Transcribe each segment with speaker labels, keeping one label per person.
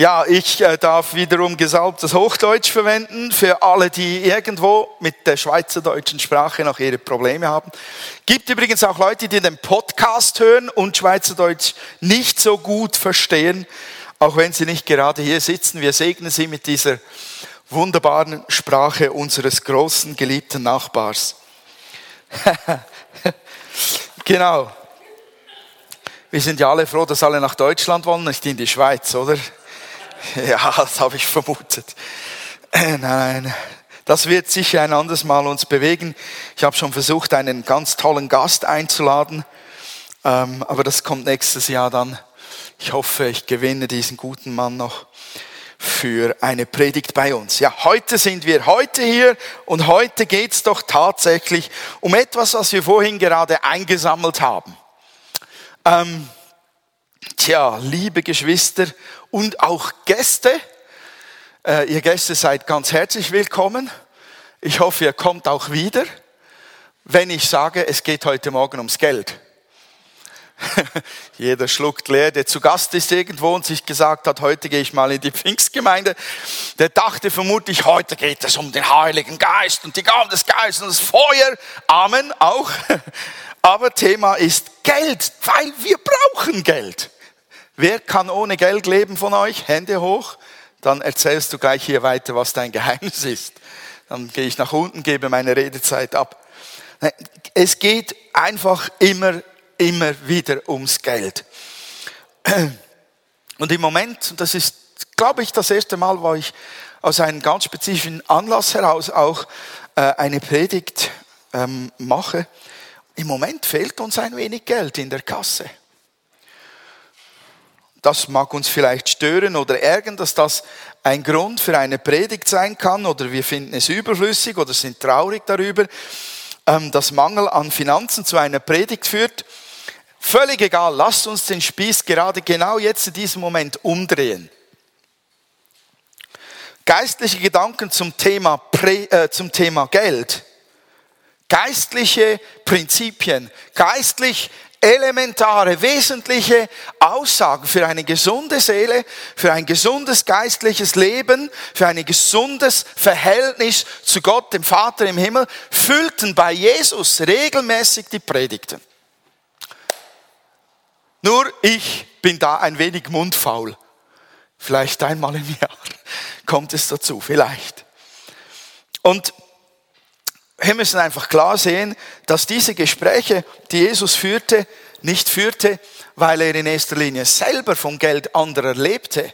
Speaker 1: Ja, ich äh, darf wiederum gesalbtes Hochdeutsch verwenden für alle, die irgendwo mit der schweizerdeutschen Sprache noch ihre Probleme haben. Gibt übrigens auch Leute, die den Podcast hören und Schweizerdeutsch nicht so gut verstehen, auch wenn sie nicht gerade hier sitzen. Wir segnen sie mit dieser wunderbaren Sprache unseres großen geliebten Nachbars. genau. Wir sind ja alle froh, dass alle nach Deutschland wollen, nicht in die Schweiz, oder? Ja, das habe ich vermutet. Äh, nein, das wird sicher ein anderes Mal uns bewegen. Ich habe schon versucht, einen ganz tollen Gast einzuladen, ähm, aber das kommt nächstes Jahr dann. Ich hoffe, ich gewinne diesen guten Mann noch für eine Predigt bei uns. Ja, heute sind wir heute hier und heute geht's doch tatsächlich um etwas, was wir vorhin gerade eingesammelt haben. Ähm, tja, liebe Geschwister und auch Gäste, äh, ihr Gäste seid ganz herzlich willkommen. Ich hoffe, ihr kommt auch wieder, wenn ich sage, es geht heute Morgen ums Geld. Jeder schluckt leer, der zu Gast ist irgendwo und sich gesagt hat, heute gehe ich mal in die Pfingstgemeinde. Der dachte vermutlich, heute geht es um den Heiligen Geist und die Gaben des Geistes und das Feuer. Amen, auch. Aber Thema ist Geld, weil wir brauchen Geld. Wer kann ohne Geld leben von euch? Hände hoch. Dann erzählst du gleich hier weiter, was dein Geheimnis ist. Dann gehe ich nach unten, gebe meine Redezeit ab. Es geht einfach immer immer wieder ums Geld. Und im Moment, und das ist, glaube ich, das erste Mal, wo ich aus einem ganz spezifischen Anlass heraus auch äh, eine Predigt ähm, mache, im Moment fehlt uns ein wenig Geld in der Kasse. Das mag uns vielleicht stören oder ärgern, dass das ein Grund für eine Predigt sein kann oder wir finden es überflüssig oder sind traurig darüber, ähm, dass Mangel an Finanzen zu einer Predigt führt. Völlig egal, lasst uns den Spieß gerade genau jetzt in diesem Moment umdrehen. Geistliche Gedanken zum Thema, Prä, äh, zum Thema Geld. Geistliche Prinzipien, geistlich elementare, wesentliche Aussagen für eine gesunde Seele, für ein gesundes geistliches Leben, für ein gesundes Verhältnis zu Gott, dem Vater im Himmel, füllten bei Jesus regelmäßig die Predigten. Nur ich bin da ein wenig mundfaul. Vielleicht einmal im Jahr kommt es dazu, vielleicht. Und wir müssen einfach klar sehen, dass diese Gespräche, die Jesus führte, nicht führte, weil er in erster Linie selber vom Geld anderer lebte,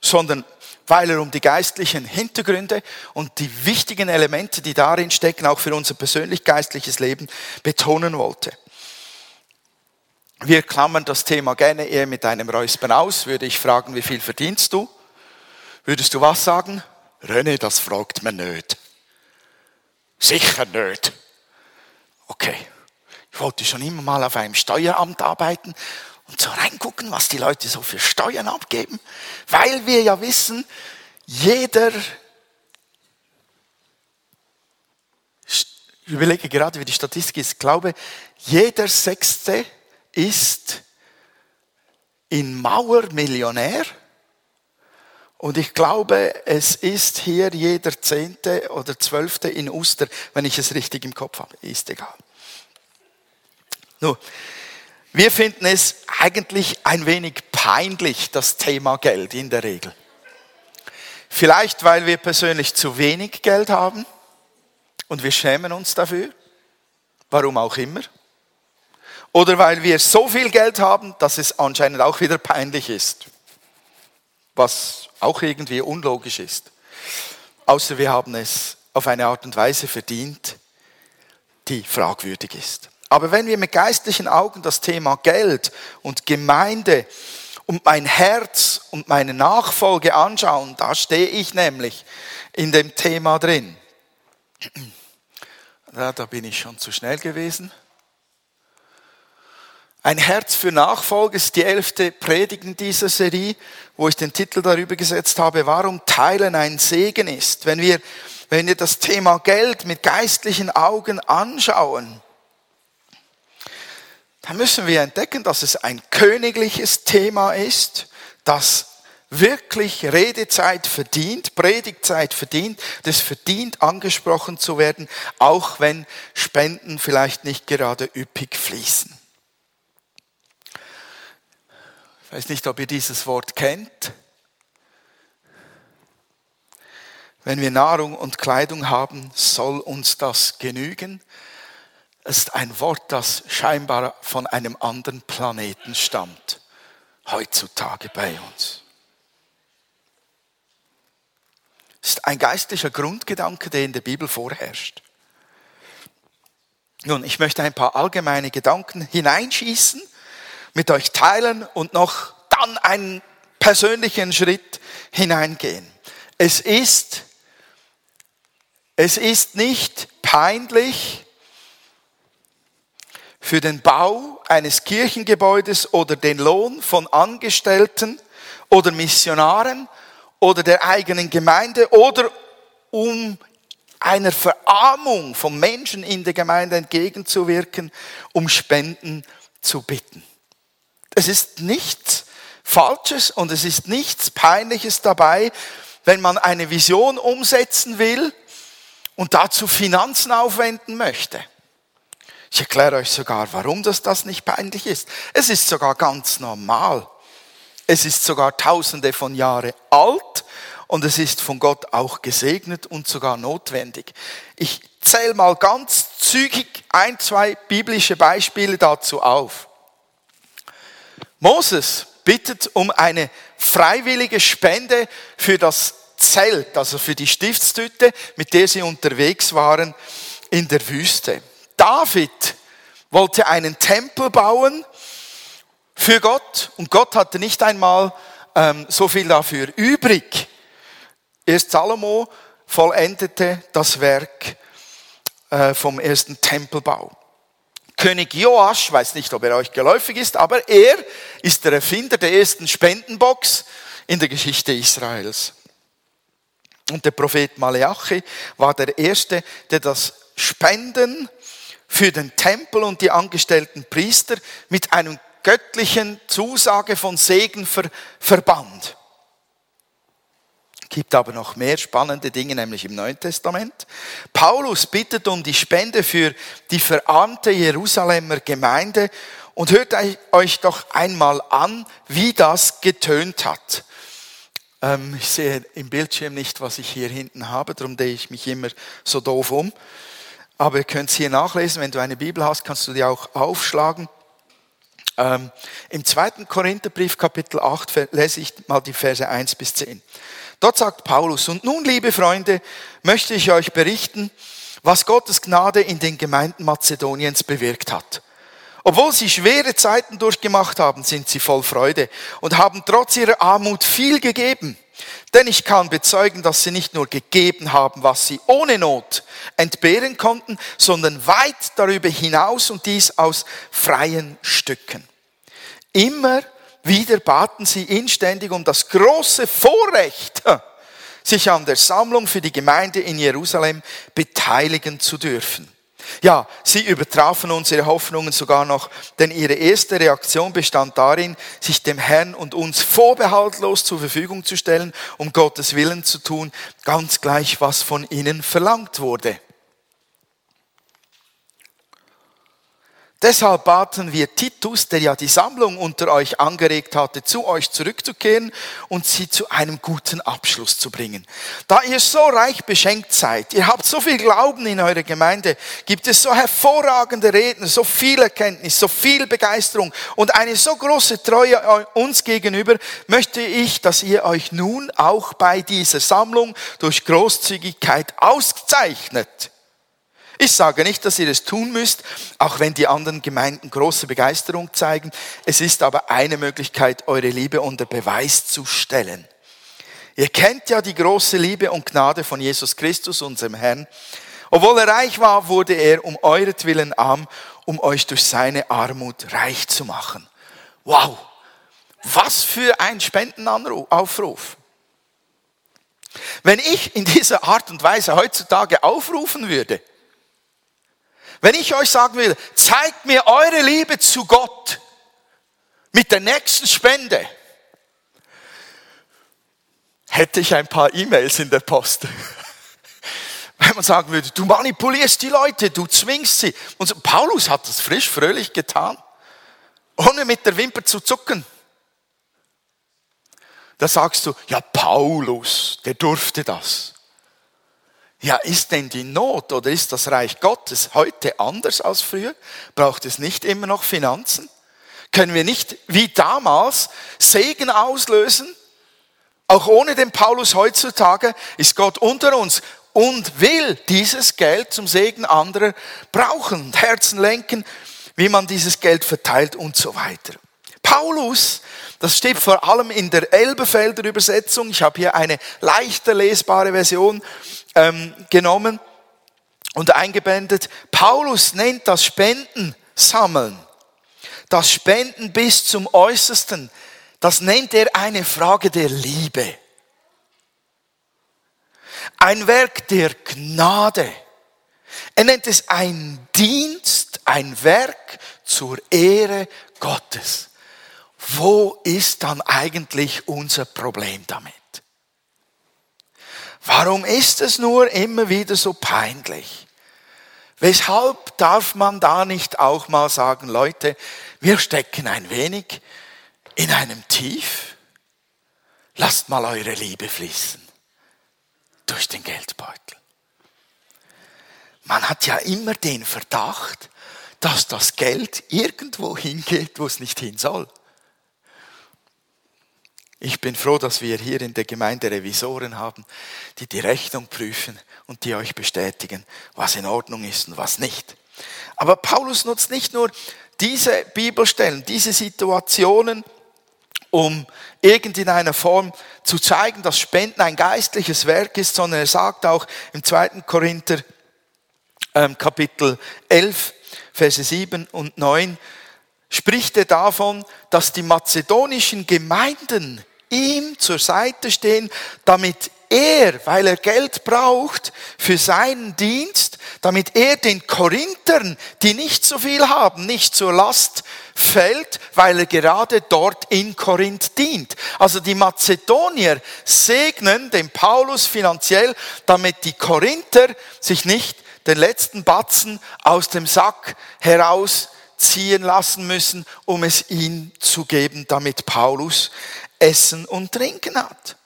Speaker 1: sondern weil er um die geistlichen Hintergründe und die wichtigen Elemente, die darin stecken, auch für unser persönlich geistliches Leben betonen wollte. Wir klammern das Thema gerne eher mit einem Räuspern aus. Würde ich fragen, wie viel verdienst du? Würdest du was sagen? René, das fragt man nicht. Sicher nicht. Okay. Ich wollte schon immer mal auf einem Steueramt arbeiten und so reingucken, was die Leute so für Steuern abgeben, weil wir ja wissen, jeder, ich überlege gerade, wie die Statistik ist, ich glaube, jeder Sechste ist in Mauer Millionär. Und ich glaube, es ist hier jeder Zehnte oder Zwölfte in Uster, wenn ich es richtig im Kopf habe. Ist egal. Nur, wir finden es eigentlich ein wenig peinlich, das Thema Geld in der Regel. Vielleicht, weil wir persönlich zu wenig Geld haben und wir schämen uns dafür. Warum auch immer. Oder weil wir so viel Geld haben, dass es anscheinend auch wieder peinlich ist. Was auch irgendwie unlogisch ist. Außer wir haben es auf eine Art und Weise verdient, die fragwürdig ist. Aber wenn wir mit geistlichen Augen das Thema Geld und Gemeinde und mein Herz und meine Nachfolge anschauen, da stehe ich nämlich in dem Thema drin. Ja, da bin ich schon zu schnell gewesen. Ein Herz für Nachfolge ist die elfte Predigt in dieser Serie, wo ich den Titel darüber gesetzt habe, warum Teilen ein Segen ist. Wenn wir, wenn wir das Thema Geld mit geistlichen Augen anschauen, dann müssen wir entdecken, dass es ein königliches Thema ist, das wirklich Redezeit verdient, Predigtzeit verdient, das verdient angesprochen zu werden, auch wenn Spenden vielleicht nicht gerade üppig fließen. Ich weiß nicht, ob ihr dieses Wort kennt. Wenn wir Nahrung und Kleidung haben, soll uns das genügen. Es ist ein Wort, das scheinbar von einem anderen Planeten stammt, heutzutage bei uns. ist ein geistlicher Grundgedanke, der in der Bibel vorherrscht. Nun, ich möchte ein paar allgemeine Gedanken hineinschießen, mit euch teilen und noch dann einen persönlichen Schritt hineingehen. Es ist, es ist nicht peinlich, für den Bau eines Kirchengebäudes oder den Lohn von Angestellten oder Missionaren oder der eigenen Gemeinde oder um einer Verarmung von Menschen in der Gemeinde entgegenzuwirken, um Spenden zu bitten. Es ist nichts Falsches und es ist nichts Peinliches dabei, wenn man eine Vision umsetzen will und dazu Finanzen aufwenden möchte. Ich erkläre euch sogar, warum das, das nicht peinlich ist. Es ist sogar ganz normal. Es ist sogar tausende von Jahren alt und es ist von Gott auch gesegnet und sogar notwendig. Ich zähle mal ganz zügig ein, zwei biblische Beispiele dazu auf. Moses bittet um eine freiwillige Spende für das Zelt, also für die Stiftstüte, mit der sie unterwegs waren in der Wüste. David wollte einen Tempel bauen für Gott und Gott hatte nicht einmal ähm, so viel dafür übrig. Erst Salomo vollendete das Werk äh, vom ersten Tempelbau. König Joasch, weiß nicht, ob er euch geläufig ist, aber er ist der Erfinder der ersten Spendenbox in der Geschichte Israels. Und der Prophet Maleachi war der Erste, der das Spenden für den Tempel und die angestellten Priester mit einem göttlichen Zusage von Segen ver, verband. Gibt aber noch mehr spannende Dinge, nämlich im Neuen Testament. Paulus bittet um die Spende für die verarmte Jerusalemer Gemeinde und hört euch doch einmal an, wie das getönt hat. Ähm, ich sehe im Bildschirm nicht, was ich hier hinten habe, darum drehe ich mich immer so doof um. Aber ihr könnt es hier nachlesen, wenn du eine Bibel hast, kannst du die auch aufschlagen. Ähm, Im zweiten Korintherbrief, Kapitel 8, lese ich mal die Verse 1 bis 10. Dort sagt Paulus, und nun, liebe Freunde, möchte ich euch berichten, was Gottes Gnade in den Gemeinden Mazedoniens bewirkt hat. Obwohl sie schwere Zeiten durchgemacht haben, sind sie voll Freude und haben trotz ihrer Armut viel gegeben. Denn ich kann bezeugen, dass sie nicht nur gegeben haben, was sie ohne Not entbehren konnten, sondern weit darüber hinaus und dies aus freien Stücken. Immer wieder baten sie inständig um das große Vorrecht, sich an der Sammlung für die Gemeinde in Jerusalem beteiligen zu dürfen. Ja, sie übertrafen unsere Hoffnungen sogar noch, denn ihre erste Reaktion bestand darin, sich dem Herrn und uns vorbehaltlos zur Verfügung zu stellen, um Gottes Willen zu tun, ganz gleich, was von ihnen verlangt wurde. Deshalb baten wir Titus, der ja die Sammlung unter euch angeregt hatte, zu euch zurückzukehren und sie zu einem guten Abschluss zu bringen. Da ihr so reich beschenkt seid, ihr habt so viel Glauben in eurer Gemeinde, gibt es so hervorragende Reden, so viel Erkenntnis, so viel Begeisterung und eine so große Treue uns gegenüber, möchte ich, dass ihr euch nun auch bei dieser Sammlung durch Großzügigkeit auszeichnet. Ich sage nicht, dass ihr es tun müsst, auch wenn die anderen Gemeinden große Begeisterung zeigen. Es ist aber eine Möglichkeit, eure Liebe unter Beweis zu stellen. Ihr kennt ja die große Liebe und Gnade von Jesus Christus, unserem Herrn. Obwohl er reich war, wurde er um euretwillen arm, um euch durch seine Armut reich zu machen. Wow! Was für ein Spendenaufruf. Wenn ich in dieser Art und Weise heutzutage aufrufen würde, wenn ich euch sagen will, zeigt mir eure Liebe zu Gott mit der nächsten Spende. hätte ich ein paar E-Mails in der Post. Wenn man sagen würde, du manipulierst die Leute, du zwingst sie. Und so, Paulus hat das frisch, fröhlich getan, ohne mit der Wimper zu zucken. Da sagst du, ja, Paulus, der durfte das. Ja, ist denn die Not oder ist das Reich Gottes heute anders als früher? Braucht es nicht immer noch Finanzen? Können wir nicht wie damals Segen auslösen? Auch ohne den Paulus heutzutage ist Gott unter uns und will dieses Geld zum Segen anderer brauchen Herzen lenken, wie man dieses Geld verteilt und so weiter. Paulus, das steht vor allem in der Elbefelder Übersetzung. Ich habe hier eine leichter lesbare Version ähm, genommen und eingeblendet. Paulus nennt das Spenden sammeln, das Spenden bis zum Äußersten. Das nennt er eine Frage der Liebe. Ein Werk der Gnade. Er nennt es ein Dienst, ein Werk zur Ehre Gottes. Wo ist dann eigentlich unser Problem damit? Warum ist es nur immer wieder so peinlich? Weshalb darf man da nicht auch mal sagen, Leute, wir stecken ein wenig in einem Tief? Lasst mal eure Liebe fließen durch den Geldbeutel. Man hat ja immer den Verdacht, dass das Geld irgendwo hingeht, wo es nicht hin soll. Ich bin froh, dass wir hier in der Gemeinde Revisoren haben, die die Rechnung prüfen und die euch bestätigen, was in Ordnung ist und was nicht. Aber Paulus nutzt nicht nur diese Bibelstellen, diese Situationen, um irgend in einer Form zu zeigen, dass Spenden ein geistliches Werk ist, sondern er sagt auch im 2. Korinther ähm, Kapitel 11, Verse 7 und 9, spricht er davon, dass die mazedonischen Gemeinden ihm zur Seite stehen, damit er, weil er Geld braucht für seinen Dienst, damit er den Korinthern, die nicht so viel haben, nicht zur Last fällt, weil er gerade dort in Korinth dient. Also die Mazedonier segnen den Paulus finanziell, damit die Korinther sich nicht den letzten Batzen aus dem Sack herausziehen lassen müssen, um es ihm zu geben, damit Paulus Essen und Trinken hat.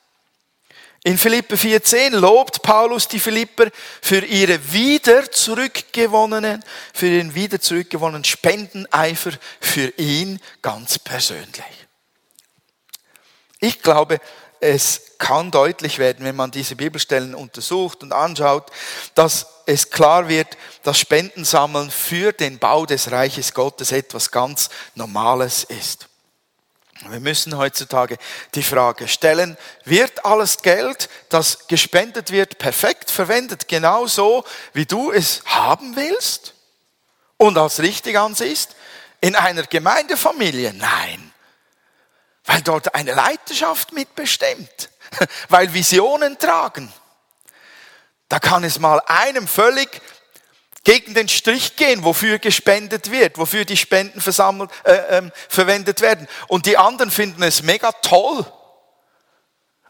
Speaker 1: In Philippe 4,10 lobt Paulus die Philipper für ihre wieder zurückgewonnenen, für ihren wieder zurückgewonnenen Spendeneifer für ihn ganz persönlich. Ich glaube, es kann deutlich werden, wenn man diese Bibelstellen untersucht und anschaut, dass es klar wird, dass Spendensammeln für den Bau des Reiches Gottes etwas ganz Normales ist. Wir müssen heutzutage die Frage stellen, wird alles Geld, das gespendet wird, perfekt verwendet, genauso wie du es haben willst und als richtig ansiehst? In einer Gemeindefamilie? Nein. Weil dort eine Leiterschaft mitbestimmt, weil Visionen tragen. Da kann es mal einem völlig gegen den Strich gehen, wofür gespendet wird, wofür die Spenden versammelt, äh, äh, verwendet werden. Und die anderen finden es mega toll.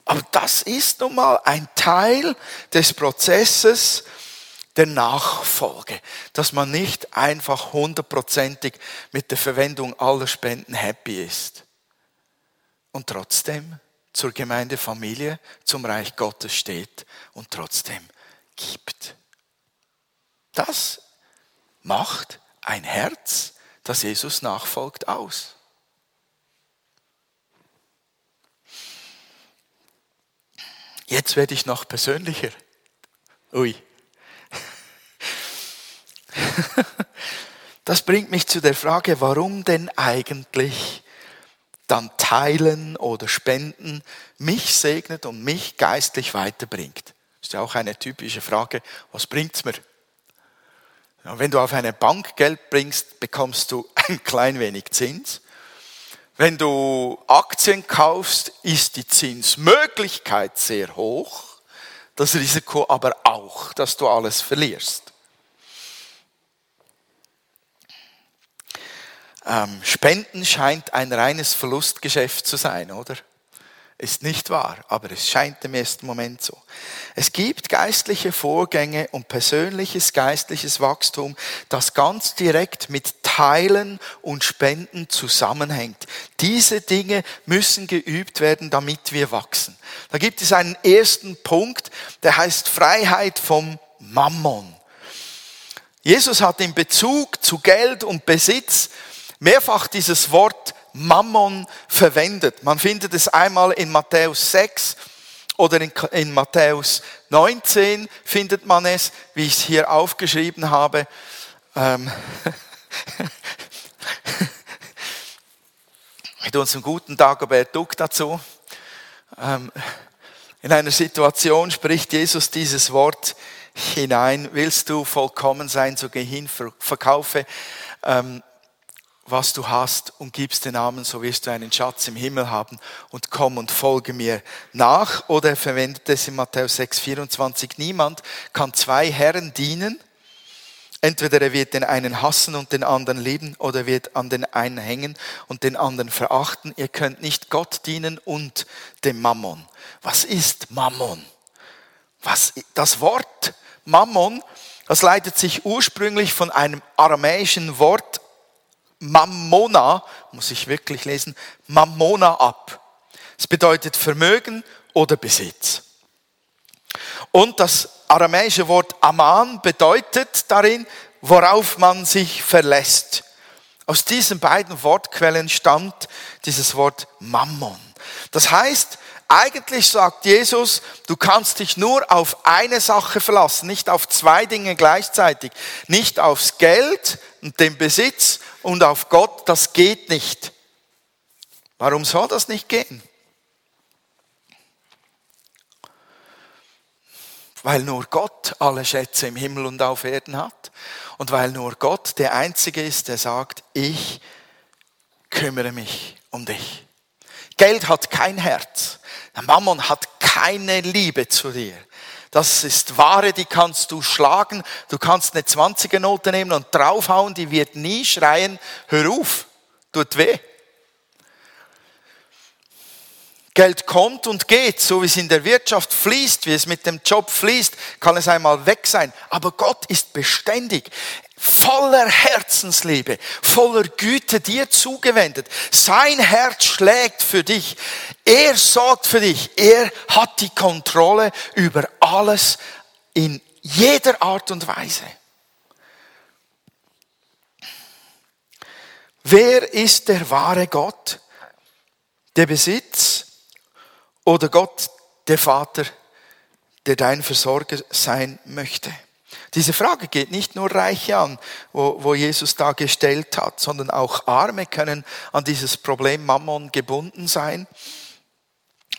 Speaker 1: Aber das ist nun mal ein Teil des Prozesses der Nachfolge, dass man nicht einfach hundertprozentig mit der Verwendung aller Spenden happy ist und trotzdem zur Gemeindefamilie, zum Reich Gottes steht und trotzdem gibt. Das macht ein Herz, das Jesus nachfolgt, aus. Jetzt werde ich noch persönlicher. Ui. Das bringt mich zu der Frage, warum denn eigentlich dann teilen oder spenden mich segnet und mich geistlich weiterbringt. Das ist ja auch eine typische Frage, was bringt's mir? Wenn du auf eine Bank Geld bringst, bekommst du ein klein wenig Zins. Wenn du Aktien kaufst, ist die Zinsmöglichkeit sehr hoch, das Risiko aber auch, dass du alles verlierst. Ähm, Spenden scheint ein reines Verlustgeschäft zu sein, oder? Ist nicht wahr, aber es scheint im ersten Moment so. Es gibt geistliche Vorgänge und persönliches geistliches Wachstum, das ganz direkt mit Teilen und Spenden zusammenhängt. Diese Dinge müssen geübt werden, damit wir wachsen. Da gibt es einen ersten Punkt, der heißt Freiheit vom Mammon. Jesus hat in Bezug zu Geld und Besitz mehrfach dieses Wort Mammon verwendet. Man findet es einmal in Matthäus 6 oder in, in Matthäus 19 findet man es, wie ich es hier aufgeschrieben habe. Ähm mit unserem guten Dagobert Duck dazu. Ähm in einer Situation spricht Jesus dieses Wort hinein. Willst du vollkommen sein, so geh hin, verkaufe ähm, was du hast und gibst den Namen, so wirst du einen Schatz im Himmel haben und komm und folge mir nach. Oder er verwendet es in Matthäus 6, 24. Niemand kann zwei Herren dienen. Entweder er wird den einen hassen und den anderen lieben oder er wird an den einen hängen und den anderen verachten. Ihr könnt nicht Gott dienen und dem Mammon. Was ist Mammon? Was, das Wort Mammon, das leitet sich ursprünglich von einem aramäischen Wort Mammona, muss ich wirklich lesen, Mammona ab. Es bedeutet Vermögen oder Besitz. Und das aramäische Wort Aman bedeutet darin, worauf man sich verlässt. Aus diesen beiden Wortquellen stammt dieses Wort Mammon. Das heißt, eigentlich sagt Jesus, du kannst dich nur auf eine Sache verlassen, nicht auf zwei Dinge gleichzeitig. Nicht aufs Geld und den Besitz und auf Gott, das geht nicht. Warum soll das nicht gehen? Weil nur Gott alle Schätze im Himmel und auf Erden hat und weil nur Gott der Einzige ist, der sagt, ich kümmere mich um dich. Geld hat kein Herz. Der Mammon hat keine Liebe zu dir. Das ist Ware, die kannst du schlagen. Du kannst eine 20er Note nehmen und draufhauen, die wird nie schreien, hör auf, tut weh. Geld kommt und geht, so wie es in der Wirtschaft fließt, wie es mit dem Job fließt, kann es einmal weg sein. Aber Gott ist beständig voller Herzensliebe, voller Güte dir zugewendet. Sein Herz schlägt für dich. Er sorgt für dich. Er hat die Kontrolle über alles in jeder Art und Weise. Wer ist der wahre Gott? Der Besitz oder Gott, der Vater, der dein Versorger sein möchte? Diese Frage geht nicht nur Reiche an, wo, wo Jesus da gestellt hat, sondern auch Arme können an dieses Problem Mammon gebunden sein,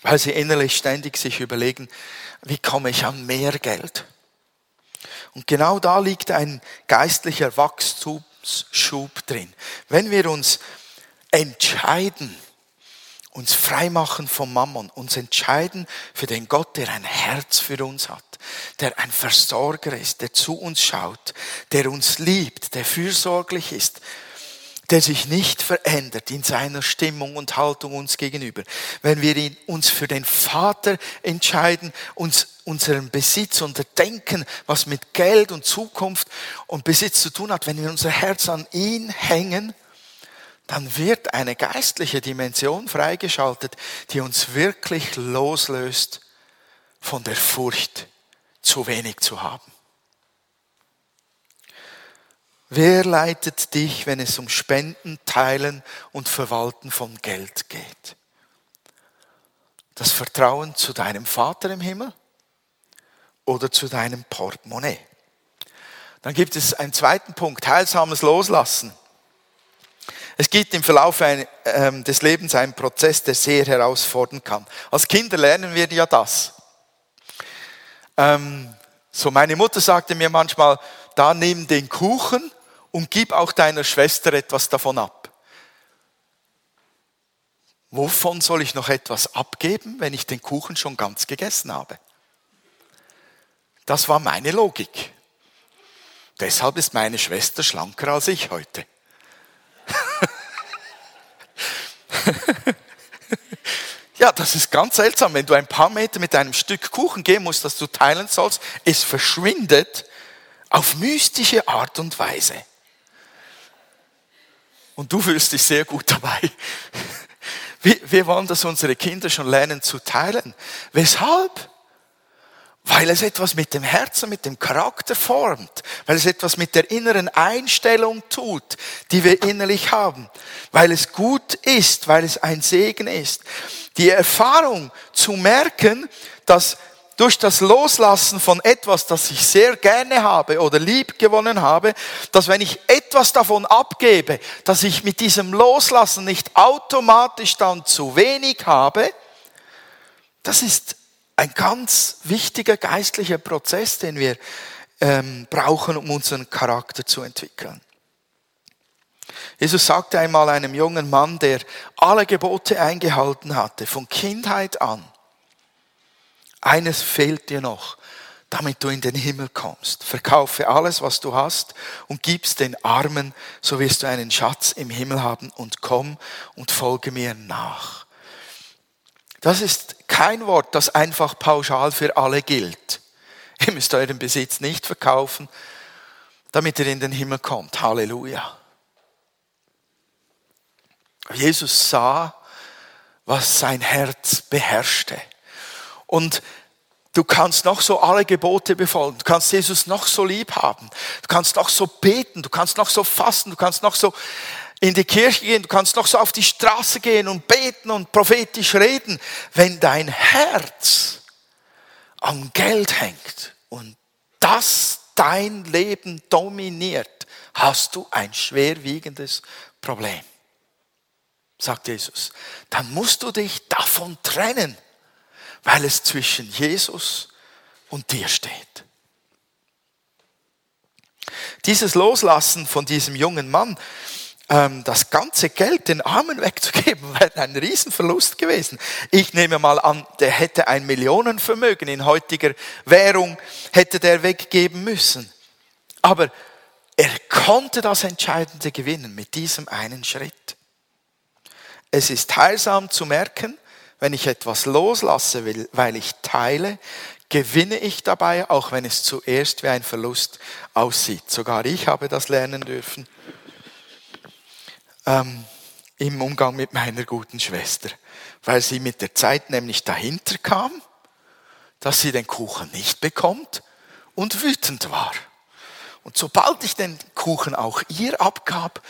Speaker 1: weil sie innerlich ständig sich überlegen, wie komme ich an mehr Geld? Und genau da liegt ein geistlicher Wachstumsschub drin. Wenn wir uns entscheiden, uns freimachen vom Mammon, uns entscheiden für den Gott, der ein Herz für uns hat, der ein Versorger ist, der zu uns schaut, der uns liebt, der fürsorglich ist, der sich nicht verändert in seiner Stimmung und Haltung uns gegenüber. Wenn wir uns für den Vater entscheiden, uns unseren Besitz und Denken, was mit Geld und Zukunft und Besitz zu tun hat, wenn wir unser Herz an ihn hängen, dann wird eine geistliche Dimension freigeschaltet, die uns wirklich loslöst von der Furcht, zu wenig zu haben. Wer leitet dich, wenn es um Spenden, Teilen und Verwalten von Geld geht? Das Vertrauen zu deinem Vater im Himmel oder zu deinem Portemonnaie? Dann gibt es einen zweiten Punkt, heilsames Loslassen. Es gibt im Verlauf ähm, des Lebens einen Prozess, der sehr herausfordern kann. Als Kinder lernen wir ja das. Ähm, so meine Mutter sagte mir manchmal, da nimm den Kuchen und gib auch deiner Schwester etwas davon ab. Wovon soll ich noch etwas abgeben, wenn ich den Kuchen schon ganz gegessen habe? Das war meine Logik. Deshalb ist meine Schwester schlanker als ich heute. Ja, das ist ganz seltsam. Wenn du ein paar Meter mit einem Stück Kuchen gehen musst, das du teilen sollst, es verschwindet auf mystische Art und Weise. Und du fühlst dich sehr gut dabei. Wir, wollen, dass unsere Kinder schon lernen zu teilen. Weshalb? Weil es etwas mit dem Herzen, mit dem Charakter formt, weil es etwas mit der inneren Einstellung tut, die wir innerlich haben, weil es gut ist, weil es ein Segen ist. Die Erfahrung zu merken, dass durch das Loslassen von etwas, das ich sehr gerne habe oder lieb gewonnen habe, dass wenn ich etwas davon abgebe, dass ich mit diesem Loslassen nicht automatisch dann zu wenig habe, das ist ein ganz wichtiger geistlicher Prozess, den wir ähm, brauchen, um unseren Charakter zu entwickeln. Jesus sagte einmal einem jungen Mann, der alle Gebote eingehalten hatte, von Kindheit an, eines fehlt dir noch, damit du in den Himmel kommst. Verkaufe alles, was du hast und gib's den Armen, so wirst du einen Schatz im Himmel haben und komm und folge mir nach. Das ist kein Wort, das einfach pauschal für alle gilt. Ihr müsst euren Besitz nicht verkaufen, damit ihr in den Himmel kommt. Halleluja. Jesus sah, was sein Herz beherrschte. Und du kannst noch so alle Gebote befolgen, du kannst Jesus noch so lieb haben, du kannst noch so beten, du kannst noch so fasten, du kannst noch so in die Kirche gehen, du kannst noch so auf die Straße gehen und beten und prophetisch reden, wenn dein Herz am Geld hängt und das dein Leben dominiert, hast du ein schwerwiegendes Problem, sagt Jesus. Dann musst du dich davon trennen, weil es zwischen Jesus und dir steht. Dieses Loslassen von diesem jungen Mann, das ganze Geld den Armen wegzugeben, wäre ein Riesenverlust gewesen. Ich nehme mal an, der hätte ein Millionenvermögen in heutiger Währung, hätte der weggeben müssen. Aber er konnte das Entscheidende gewinnen mit diesem einen Schritt. Es ist heilsam zu merken, wenn ich etwas loslasse will, weil ich teile, gewinne ich dabei, auch wenn es zuerst wie ein Verlust aussieht. Sogar ich habe das lernen dürfen ähm, im Umgang mit meiner guten Schwester, weil sie mit der Zeit nämlich dahinter kam, dass sie den Kuchen nicht bekommt und wütend war. Und sobald ich den Kuchen auch ihr abgab,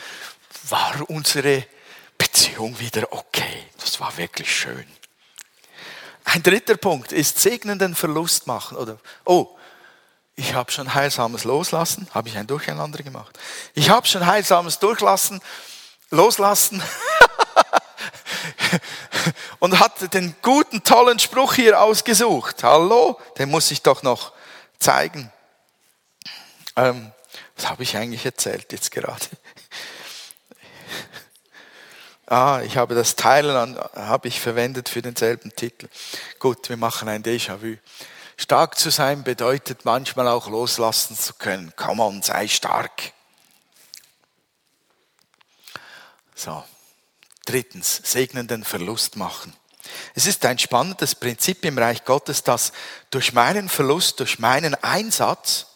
Speaker 1: war unsere Beziehung wieder okay. Das war wirklich schön. Ein dritter Punkt ist segnenden Verlust machen oder oh, ich habe schon heilsames loslassen, habe ich ein Durcheinander gemacht. Ich habe schon heilsames durchlassen loslassen. und hatte den guten, tollen Spruch hier ausgesucht. Hallo, den muss ich doch noch zeigen. Ähm, was habe ich eigentlich erzählt jetzt gerade? ah, ich habe das Teilen habe ich verwendet für denselben Titel. Gut, wir machen ein Déjà-vu. Stark zu sein bedeutet manchmal auch loslassen zu können. Come on, sei stark. So. Drittens, segnenden Verlust machen. Es ist ein spannendes Prinzip im Reich Gottes, dass durch meinen Verlust, durch meinen Einsatz,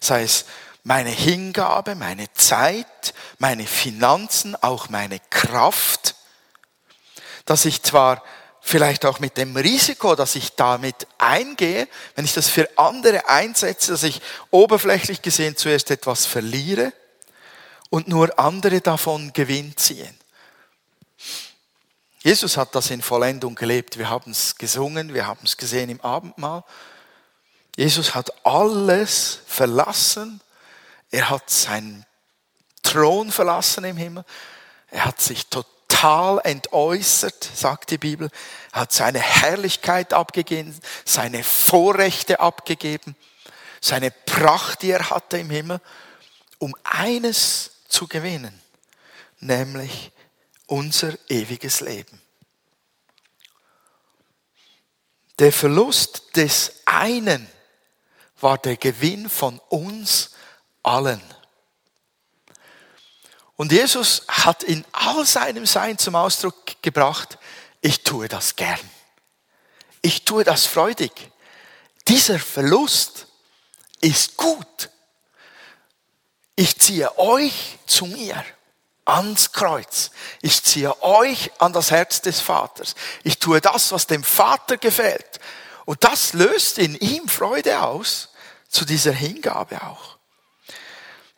Speaker 1: sei es meine Hingabe, meine Zeit, meine Finanzen, auch meine Kraft, dass ich zwar vielleicht auch mit dem Risiko, dass ich damit eingehe, wenn ich das für andere einsetze, dass ich oberflächlich gesehen zuerst etwas verliere, und nur andere davon Gewinn ziehen. Jesus hat das in Vollendung gelebt. Wir haben es gesungen, wir haben es gesehen im Abendmahl. Jesus hat alles verlassen. Er hat seinen Thron verlassen im Himmel. Er hat sich total entäußert, sagt die Bibel. Er hat seine Herrlichkeit abgegeben, seine Vorrechte abgegeben, seine Pracht, die er hatte im Himmel, um eines zu gewinnen, nämlich unser ewiges Leben. Der Verlust des einen war der Gewinn von uns allen. Und Jesus hat in all seinem Sein zum Ausdruck gebracht, ich tue das gern. Ich tue das freudig. Dieser Verlust ist gut. Ich ziehe euch zu mir ans Kreuz. Ich ziehe euch an das Herz des Vaters. Ich tue das, was dem Vater gefällt. Und das löst in ihm Freude aus, zu dieser Hingabe auch.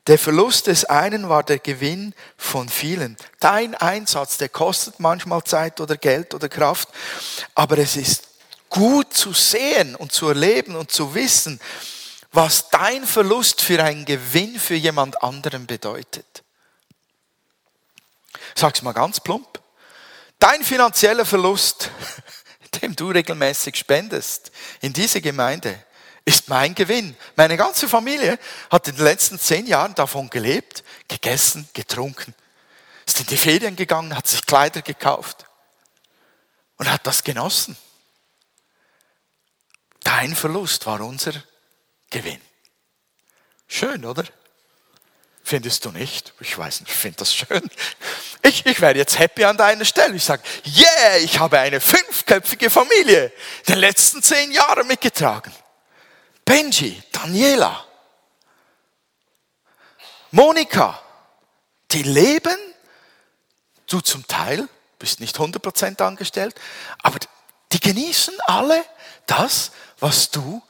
Speaker 1: Der Verlust des einen war der Gewinn von vielen. Dein Einsatz, der kostet manchmal Zeit oder Geld oder Kraft, aber es ist gut zu sehen und zu erleben und zu wissen, was dein Verlust für einen Gewinn für jemand anderen bedeutet. Sag's mal ganz plump. Dein finanzieller Verlust, dem du regelmäßig spendest in diese Gemeinde, ist mein Gewinn. Meine ganze Familie hat in den letzten zehn Jahren davon gelebt, gegessen, getrunken, ist in die Ferien gegangen, hat sich Kleider gekauft und hat das genossen. Dein Verlust war unser Gewinn. Schön, oder? Findest du nicht? Ich weiß nicht, ich finde das schön. Ich, ich wäre jetzt happy an deiner Stelle. Ich sage, yeah, ich habe eine fünfköpfige Familie den letzten zehn Jahren mitgetragen. Benji, Daniela, Monika, die leben, du zum Teil, bist nicht 100% angestellt, aber die genießen alle das, was du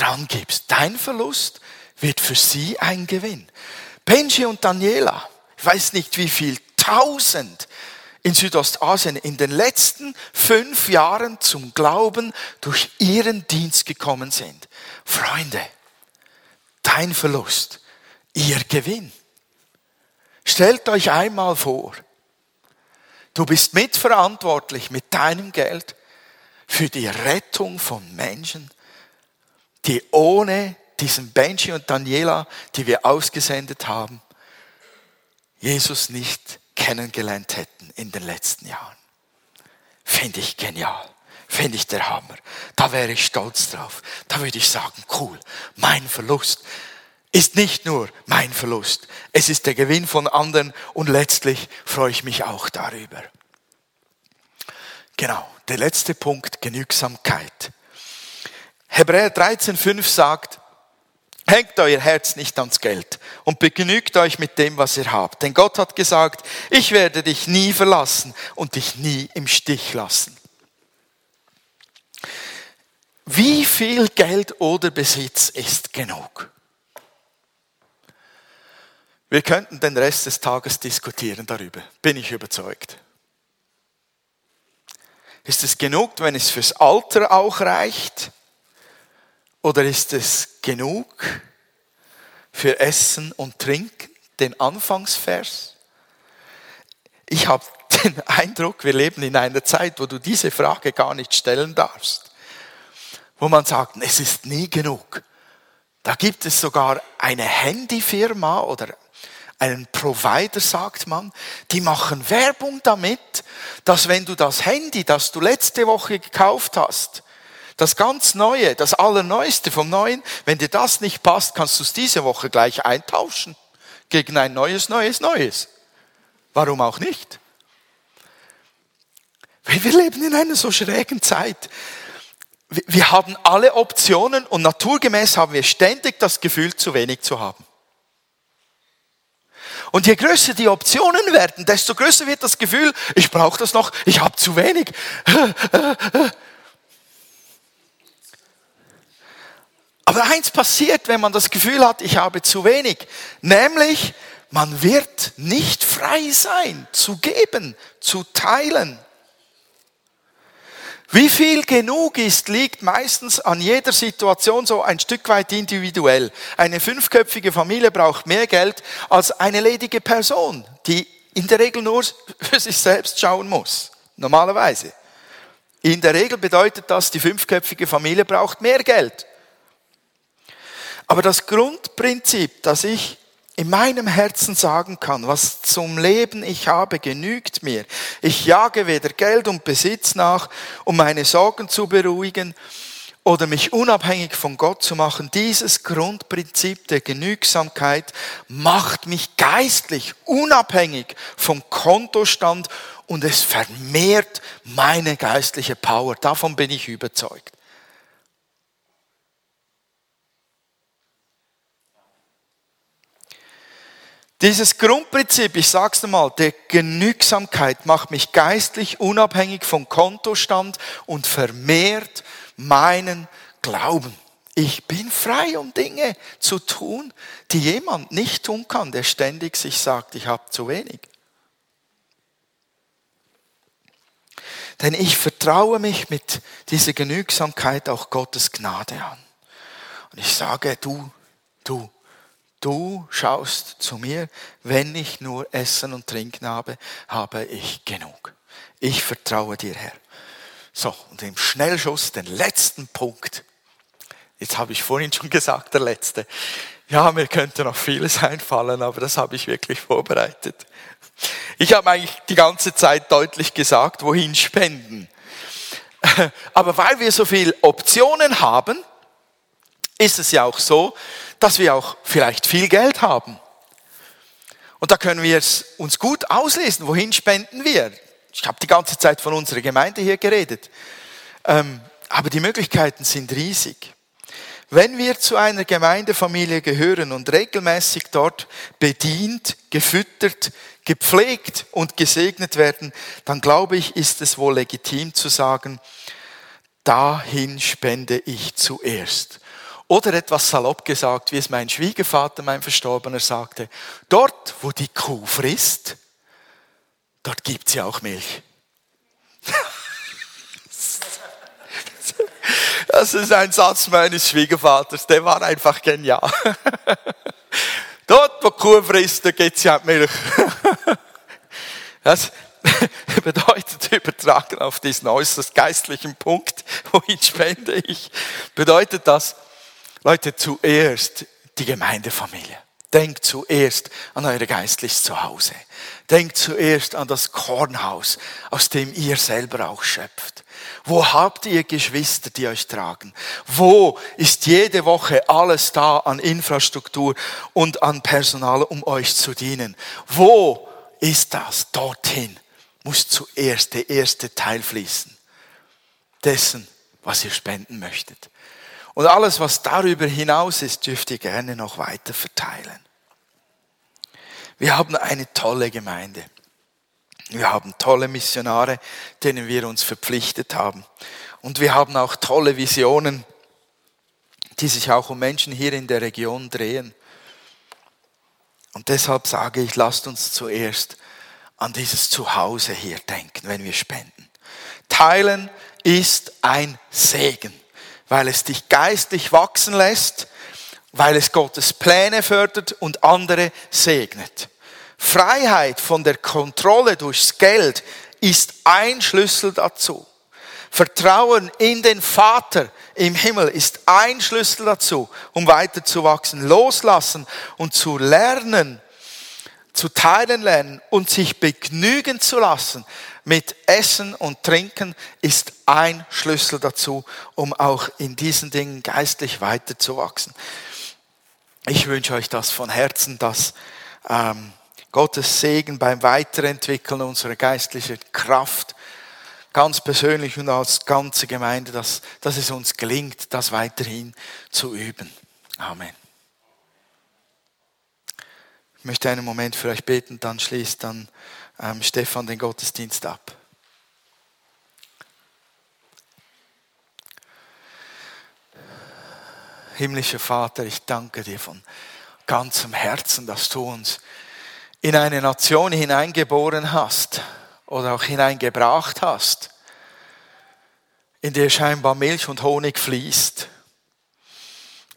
Speaker 1: dran gibst. Dein Verlust wird für sie ein Gewinn. Benji und Daniela, ich weiß nicht wie viel, tausend in Südostasien in den letzten fünf Jahren zum Glauben durch ihren Dienst gekommen sind. Freunde, dein Verlust, ihr Gewinn. Stellt euch einmal vor, du bist mitverantwortlich mit deinem Geld für die Rettung von Menschen, die ohne diesen Benji und Daniela, die wir ausgesendet haben, Jesus nicht kennengelernt hätten in den letzten Jahren. Finde ich genial. Finde ich der Hammer. Da wäre ich stolz drauf. Da würde ich sagen, cool, mein Verlust ist nicht nur mein Verlust. Es ist der Gewinn von anderen und letztlich freue ich mich auch darüber. Genau, der letzte Punkt, Genügsamkeit. Hebräer 13,5 sagt, Hängt euer Herz nicht ans Geld und begnügt euch mit dem, was ihr habt. Denn Gott hat gesagt, ich werde dich nie verlassen und dich nie im Stich lassen. Wie viel Geld oder Besitz ist genug? Wir könnten den Rest des Tages diskutieren darüber, bin ich überzeugt. Ist es genug, wenn es fürs Alter auch reicht? Oder ist es genug für Essen und Trinken, den Anfangsvers? Ich habe den Eindruck, wir leben in einer Zeit, wo du diese Frage gar nicht stellen darfst. Wo man sagt, es ist nie genug. Da gibt es sogar eine Handyfirma oder einen Provider, sagt man, die machen Werbung damit, dass wenn du das Handy, das du letzte Woche gekauft hast, das ganz Neue, das Allerneueste vom Neuen, wenn dir das nicht passt, kannst du es diese Woche gleich eintauschen gegen ein neues, neues, neues. Warum auch nicht? Weil wir leben in einer so schrägen Zeit. Wir haben alle Optionen und naturgemäß haben wir ständig das Gefühl, zu wenig zu haben. Und je größer die Optionen werden, desto größer wird das Gefühl, ich brauche das noch, ich habe zu wenig. Aber eins passiert, wenn man das Gefühl hat, ich habe zu wenig, nämlich man wird nicht frei sein, zu geben, zu teilen. Wie viel genug ist, liegt meistens an jeder Situation so ein Stück weit individuell. Eine fünfköpfige Familie braucht mehr Geld als eine ledige Person, die in der Regel nur für sich selbst schauen muss. Normalerweise. In der Regel bedeutet das, die fünfköpfige Familie braucht mehr Geld. Aber das Grundprinzip, dass ich in meinem Herzen sagen kann, was zum Leben ich habe, genügt mir. Ich jage weder Geld und Besitz nach, um meine Sorgen zu beruhigen oder mich unabhängig von Gott zu machen. Dieses Grundprinzip der Genügsamkeit macht mich geistlich unabhängig vom Kontostand und es vermehrt meine geistliche Power. Davon bin ich überzeugt. Dieses Grundprinzip, ich sag's nochmal, der Genügsamkeit macht mich geistlich unabhängig vom Kontostand und vermehrt meinen Glauben. Ich bin frei, um Dinge zu tun, die jemand nicht tun kann, der ständig sich sagt, ich habe zu wenig. Denn ich vertraue mich mit dieser Genügsamkeit auch Gottes Gnade an. Und ich sage, du, du, Du schaust zu mir, wenn ich nur Essen und Trinken habe, habe ich genug. Ich vertraue dir, Herr. So, und im Schnellschuss den letzten Punkt. Jetzt habe ich vorhin schon gesagt, der letzte. Ja, mir könnte noch vieles einfallen, aber das habe ich wirklich vorbereitet. Ich habe eigentlich die ganze Zeit deutlich gesagt, wohin spenden. Aber weil wir so viele Optionen haben, ist es ja auch so, dass wir auch vielleicht viel Geld haben. Und da können wir es uns gut auslesen, wohin spenden wir. Ich habe die ganze Zeit von unserer Gemeinde hier geredet. Ähm, aber die Möglichkeiten sind riesig. Wenn wir zu einer Gemeindefamilie gehören und regelmäßig dort bedient, gefüttert, gepflegt und gesegnet werden, dann glaube ich, ist es wohl legitim zu sagen, dahin spende ich zuerst. Oder etwas salopp gesagt, wie es mein Schwiegervater, mein Verstorbener, sagte, dort, wo die Kuh frisst, dort gibt sie auch Milch. Das ist ein Satz meines Schwiegervaters, der war einfach genial. Dort, wo Kuh frisst, da gibt sie auch Milch. Das bedeutet übertragen auf diesen äußerst geistlichen Punkt, wohin spende ich, bedeutet das, Leute, zuerst die Gemeindefamilie. Denkt zuerst an eure geistliches Zuhause. Denkt zuerst an das Kornhaus, aus dem ihr selber auch schöpft. Wo habt ihr Geschwister, die euch tragen? Wo ist jede Woche alles da an Infrastruktur und an Personal, um euch zu dienen? Wo ist das? Dorthin muss zuerst der erste Teil fließen. Dessen, was ihr spenden möchtet. Und alles, was darüber hinaus ist, dürft ihr gerne noch weiter verteilen. Wir haben eine tolle Gemeinde. Wir haben tolle Missionare, denen wir uns verpflichtet haben. Und wir haben auch tolle Visionen, die sich auch um Menschen hier in der Region drehen. Und deshalb sage ich, lasst uns zuerst an dieses Zuhause hier denken, wenn wir spenden. Teilen ist ein Segen weil es dich geistlich wachsen lässt, weil es Gottes Pläne fördert und andere segnet. Freiheit von der Kontrolle durchs Geld ist ein Schlüssel dazu. Vertrauen in den Vater im Himmel ist ein Schlüssel dazu, um weiterzuwachsen. Loslassen und zu lernen, zu teilen lernen und sich begnügen zu lassen mit Essen und Trinken ist ein Schlüssel dazu, um auch in diesen Dingen geistlich weiterzuwachsen. Ich wünsche euch das von Herzen, dass ähm, Gottes Segen beim Weiterentwickeln unserer geistlichen Kraft ganz persönlich und als ganze Gemeinde, dass, dass es uns gelingt, das weiterhin zu üben. Amen. Ich möchte einen Moment für euch beten, dann schließt dann ähm, Stefan den Gottesdienst ab. Himmlischer Vater, ich danke dir von ganzem Herzen, dass du uns in eine Nation hineingeboren hast oder auch hineingebracht hast, in der scheinbar Milch und Honig fließt,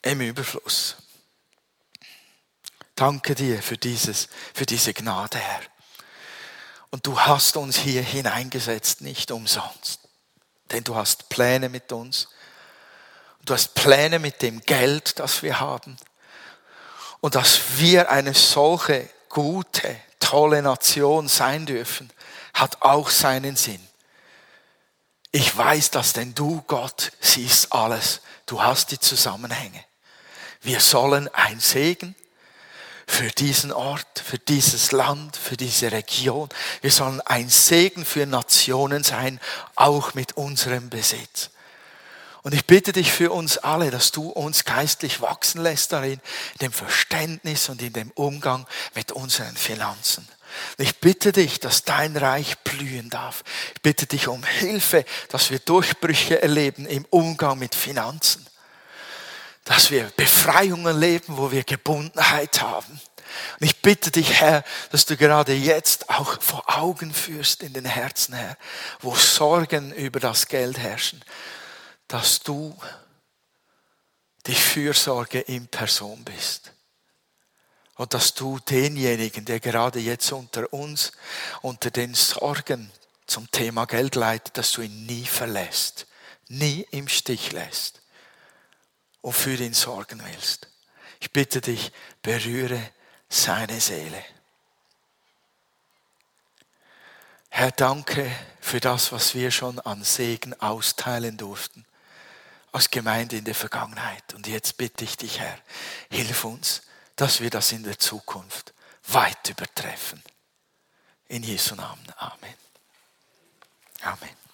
Speaker 1: im Überfluss. Danke dir für dieses, für diese Gnade, Herr. Und du hast uns hier hineingesetzt, nicht umsonst. Denn du hast Pläne mit uns. Du hast Pläne mit dem Geld, das wir haben. Und dass wir eine solche gute, tolle Nation sein dürfen, hat auch seinen Sinn. Ich weiß das, denn du, Gott, siehst alles. Du hast die Zusammenhänge. Wir sollen ein Segen für diesen Ort, für dieses Land, für diese Region. Wir sollen ein Segen für Nationen sein, auch mit unserem Besitz. Und ich bitte dich für uns alle, dass du uns geistlich wachsen lässt darin, in dem Verständnis und in dem Umgang mit unseren Finanzen. Ich bitte dich, dass dein Reich blühen darf. Ich bitte dich um Hilfe, dass wir Durchbrüche erleben im Umgang mit Finanzen. Dass wir Befreiungen leben, wo wir Gebundenheit haben. Und ich bitte dich, Herr, dass du gerade jetzt auch vor Augen führst in den Herzen, Herr, wo Sorgen über das Geld herrschen, dass du die Fürsorge in Person bist. Und dass du denjenigen, der gerade jetzt unter uns, unter den Sorgen zum Thema Geld leidet, dass du ihn nie verlässt, nie im Stich lässt und für ihn sorgen willst. Ich bitte dich, berühre seine Seele. Herr, danke für das, was wir schon an Segen austeilen durften als Gemeinde in der Vergangenheit. Und jetzt bitte ich dich, Herr, hilf uns, dass wir das in der Zukunft weit übertreffen. In Jesu Namen. Amen. Amen.